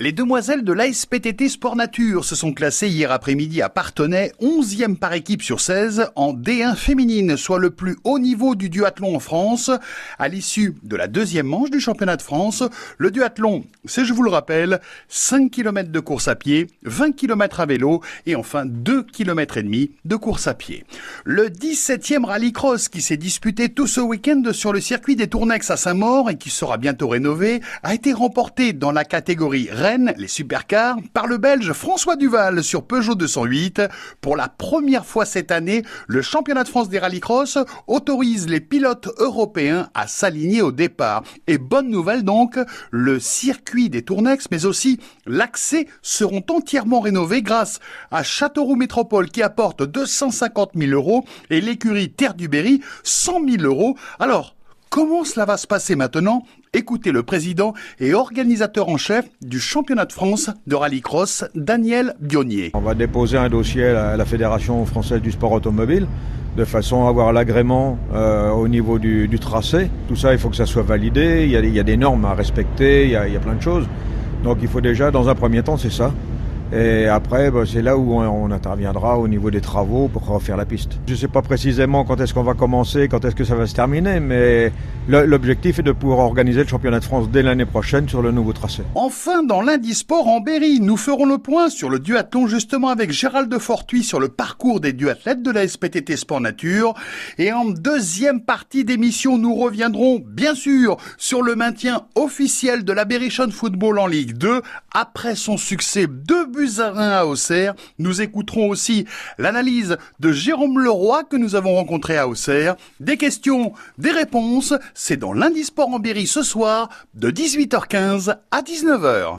Les demoiselles de l'ASPTT Sport Nature se sont classées hier après-midi à Partenay, 11e par équipe sur 16 en D1 féminine, soit le plus haut niveau du duathlon en France. À l'issue de la deuxième manche du championnat de France, le duathlon, c'est je vous le rappelle, 5 km de course à pied, 20 km à vélo et enfin 2 km et demi de course à pied. Le 17e rallycross qui s'est disputé tout ce week-end sur le circuit des Tournex à Saint-Maur et qui sera bientôt rénové a été remporté dans la catégorie les supercars, par le Belge François Duval sur Peugeot 208. Pour la première fois cette année, le championnat de France des rallycross autorise les pilotes européens à s'aligner au départ. Et bonne nouvelle donc, le circuit des Tournex, mais aussi l'accès seront entièrement rénovés grâce à Châteauroux Métropole qui apporte 250 000 euros et l'écurie Terre du Berry 100 000 euros. Alors, Comment cela va se passer maintenant? Écoutez le président et organisateur en chef du championnat de France de rallycross, Daniel Bionnier. On va déposer un dossier à la Fédération française du sport automobile de façon à avoir l'agrément euh, au niveau du, tracé. Tout ça, il faut que ça soit validé, il y a, des normes à respecter, il y, a, il y a plein de choses. Donc il faut déjà, dans un premier temps, c'est ça, et après, bah, c'est là où on, interviendra au niveau des travaux pour refaire la piste. Je ne sais pas précisément quand est-ce qu'on va commencer, quand est-ce que ça va se terminer, mais l'objectif est de pouvoir organiser le championnat de France dès l'année prochaine sur le nouveau tracé. Enfin, dans l'Indisport en Berry, nous ferons le point sur le duathlon justement avec Gérald de Fortuit sur le parcours des duathlètes de la SPTT Sport Nature. Et en deuxième partie d'émission, nous reviendrons bien sûr sur le maintien officiel de la Berrichon Football en Ligue 2 après son succès de À Auxerre. Nous écouterons aussi l'analyse de Jérôme Leroy que nous avons rencontré à Auxerre. Des questions, des réponses, c'est dans lundi Sport en Berry ce soir de 18h15 à 19h.